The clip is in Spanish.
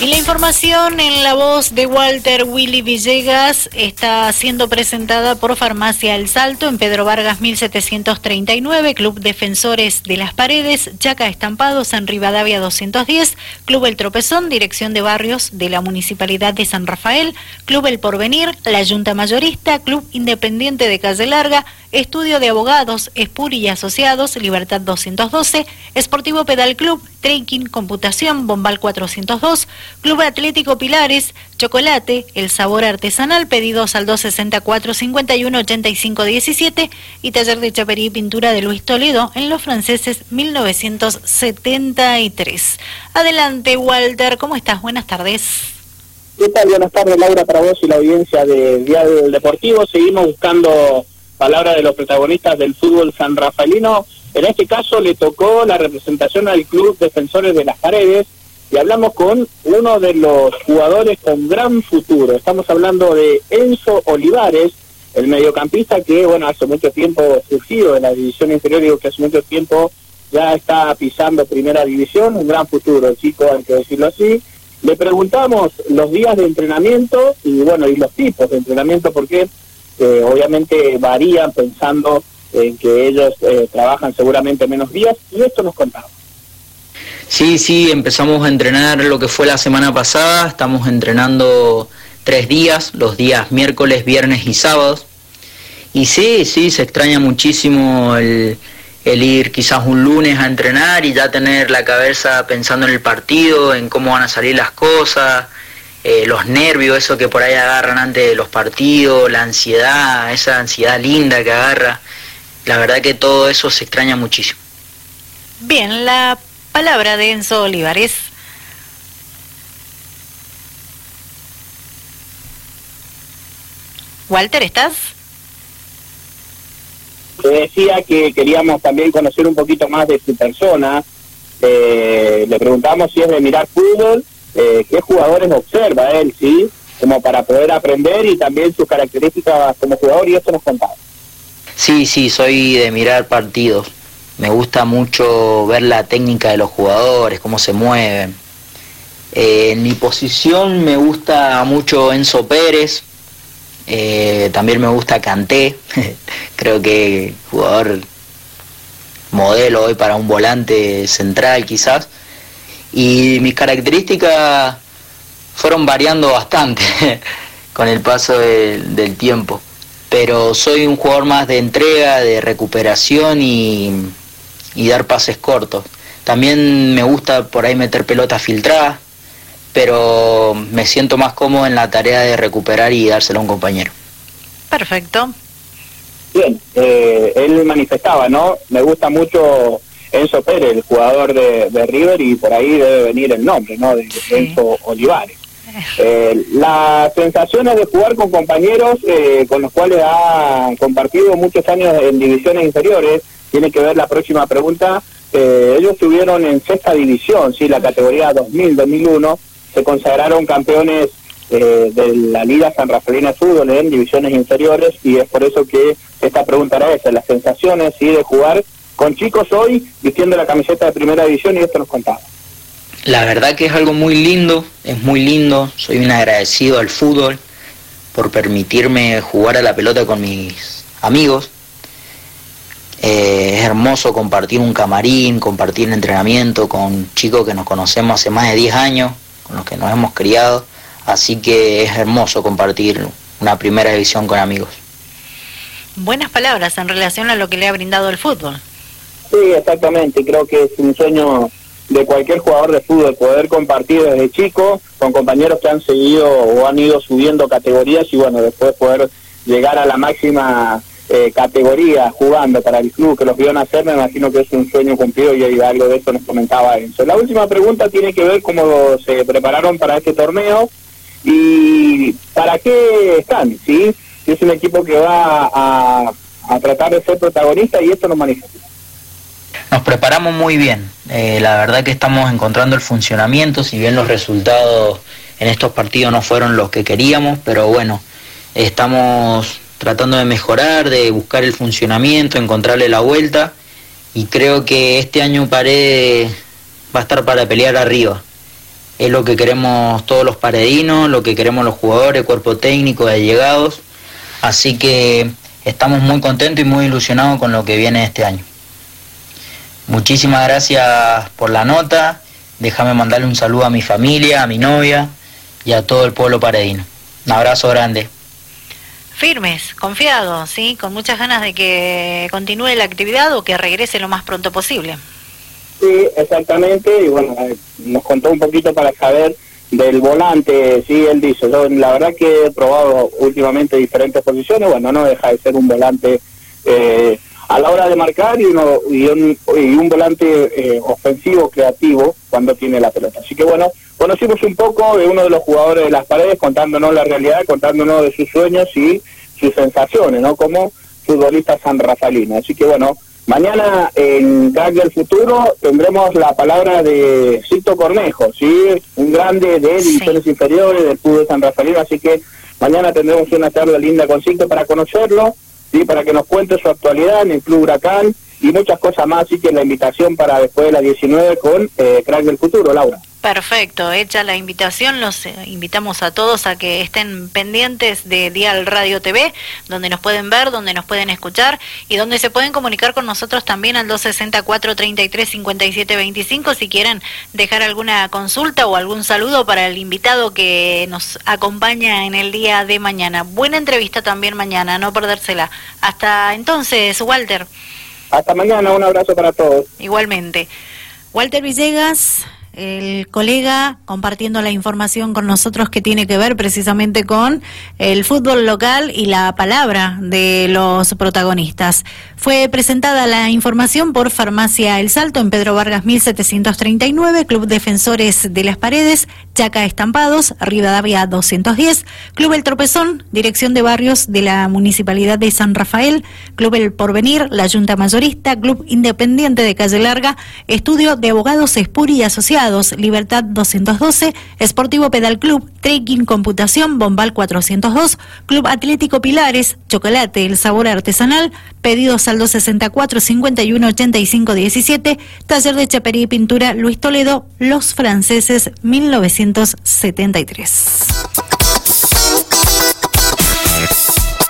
Y la información en la voz de Walter Willy Villegas está siendo presentada por Farmacia El Salto en Pedro Vargas 1739, Club Defensores de las Paredes, Chaca Estampados en Rivadavia 210, Club El Tropezón, Dirección de Barrios de la Municipalidad de San Rafael, Club El Porvenir, la Junta Mayorista, Club Independiente de Calle Larga, Estudio de Abogados, Espuri y Asociados, Libertad 212, Esportivo Pedal Club, Trekking, Computación, Bombal 402, Club Atlético Pilares, Chocolate, El Sabor Artesanal, pedidos al 264 51 85 17 y Taller de Chapería y Pintura de Luis Toledo en Los Franceses 1973. Adelante, Walter, ¿cómo estás? Buenas tardes. ¿Qué tal? Buenas tardes, Laura, para vos y la audiencia de Diario Deportivo. Seguimos buscando palabras de los protagonistas del fútbol san rafaelino. En este caso le tocó la representación al Club Defensores de las Paredes, y hablamos con uno de los jugadores con gran futuro. Estamos hablando de Enzo Olivares, el mediocampista que, bueno, hace mucho tiempo surgido de la división inferior, digo que hace mucho tiempo ya está pisando primera división, un gran futuro, el chico, hay que decirlo así. Le preguntamos los días de entrenamiento y, bueno, y los tipos de entrenamiento, porque obviamente varían pensando en que ellos eh, trabajan seguramente menos días, y esto nos contaba. Sí, sí, empezamos a entrenar lo que fue la semana pasada, estamos entrenando tres días, los días miércoles, viernes y sábados. Y sí, sí, se extraña muchísimo el, ir quizás un lunes a entrenar y ya tener la cabeza pensando en el partido, en cómo van a salir las cosas, eh, los nervios, eso que por ahí agarran antes de los partidos, la ansiedad, esa ansiedad linda que agarra. La verdad que todo eso se extraña muchísimo. Bien, la Palabra de Enzo Olivares. Walter, ¿estás? Te decía que queríamos también conocer un poquito más de su persona. Eh, le preguntamos si es de mirar fútbol, eh, qué jugadores observa él, ¿sí? Como para poder aprender y también sus características como jugador y esto nos contaba. Sí, sí, soy de mirar partidos me gusta mucho ver la técnica de los jugadores, cómo se mueven. Eh, en mi posición me gusta mucho Enzo Pérez, eh, también me gusta Canté, creo que jugador modelo hoy para un volante central quizás. Y mis características fueron variando bastante con el paso del tiempo. Pero soy un jugador más de entrega, de recuperación y, y dar pases cortos. También me gusta por ahí meter pelotas filtradas, pero me siento más cómodo en la tarea de recuperar y dárselo a un compañero. Perfecto. Bien, eh, él manifestaba, ¿no? Me gusta mucho Enzo Pérez, el jugador de, River, y por ahí debe venir el nombre, ¿no? De Enzo Olivares. Eh, las sensaciones de jugar con compañeros eh, con los cuales ha compartido muchos años en divisiones inferiores, tiene que ver la próxima pregunta. Eh, ellos estuvieron en sexta división, sí, la categoría 2000-2001, se consagraron campeones eh, de la Liga San Rafaelina Fútbol en divisiones inferiores y es por eso que esta pregunta era esa, las sensaciones sí, de jugar con chicos hoy vistiendo la camiseta de primera división y esto nos contaba. La verdad que es algo muy lindo, es muy lindo, soy un agradecido al fútbol por permitirme jugar a la pelota con mis amigos, eh, es hermoso compartir un camarín, compartir entrenamiento con chicos que nos conocemos hace más de 10 años, con los que nos hemos criado, así que es hermoso compartir una primera división con amigos. Buenas palabras en relación a lo que le ha brindado el fútbol. Sí, exactamente, creo que es un sueño de cualquier jugador de fútbol poder compartir desde chico con compañeros que han seguido o han ido subiendo categorías y bueno, después poder llegar a la máxima eh, categoría jugando para el club que los vio nacer, me imagino que es un sueño cumplido y algo de eso nos comentaba Enzo. La última pregunta tiene que ver cómo se prepararon para este torneo y para qué están, ¿sí? es un equipo que va a, tratar de ser protagonista y esto nos manifiesta. Nos preparamos muy bien, eh, la verdad que estamos encontrando el funcionamiento, si bien los resultados en estos partidos no fueron los que queríamos, pero bueno, estamos tratando de mejorar, de buscar el funcionamiento, encontrarle la vuelta y creo que este año Paredes va a estar para pelear arriba. es lo que queremos todos los paredinos, lo que queremos los jugadores, cuerpo técnico, allegados. Así que estamos muy contentos y muy ilusionados con lo que viene este año. Muchísimas gracias por la nota. Déjame mandarle un saludo a mi familia, a mi novia y a todo el pueblo paredino. Un abrazo grande. Firmes, confiados, ¿sí? Con muchas ganas de que continúe la actividad o que regrese lo más pronto posible. Sí, exactamente. Y bueno, eh, nos contó un poquito para saber del volante, sí, él dice, yo la verdad que he probado últimamente diferentes posiciones, bueno, no deja de ser un volante eh, a la hora de marcar y, uno, y, un, y un volante eh, ofensivo creativo cuando tiene la pelota. Así que bueno, conocimos un poco de uno de los jugadores de las paredes contándonos la realidad, contándonos de sus sueños y sus sensaciones, ¿no? Como futbolista san rafaelino. Así que bueno, mañana en Crack del Futuro tendremos la palabra de Cito Cornejo, ¿sí? Un grande de divisiones inferiores del fútbol San Rafaelino, así que mañana tendremos una charla linda con Cito para conocerlo ¿sí? para que nos cuente su actualidad en el Club Huracán y muchas cosas más, así que la invitación para después de las 19 con eh, Crack del Futuro, Laura. Perfecto, hecha la invitación, los eh, invitamos a todos a que estén pendientes de Dial Radio TV, donde nos pueden ver, donde nos pueden escuchar y donde se pueden comunicar con nosotros también al 264 33 57 25 si quieren dejar alguna consulta o algún saludo para el invitado que nos acompaña en el día de mañana. Buena entrevista también mañana, no perdérsela. Hasta entonces, Walter. Hasta mañana, un abrazo para todos. Igualmente. Walter Villegas el colega compartiendo la información con nosotros que tiene que ver precisamente con el fútbol local y la palabra de los protagonistas. Fue presentada la información por Farmacia El Salto en Pedro Vargas 1739, Club Defensores de las Paredes, Chaca Estampados, Rivadavia 210, Club El Tropezón, Dirección de Barrios de la Municipalidad de San Rafael, Club El Porvenir, la Junta Mayorista, Club Independiente de Calle Larga, Estudio de Abogados Espuri y Asociados, Libertad 212, Esportivo Pedal Club, Trekking Computación, Bombal 402, Club Atlético Pilares, Chocolate, El Sabor Artesanal, pedidos al 264 51 85 17, Taller de Chapería y Pintura Luis Toledo, Los Franceses 1973.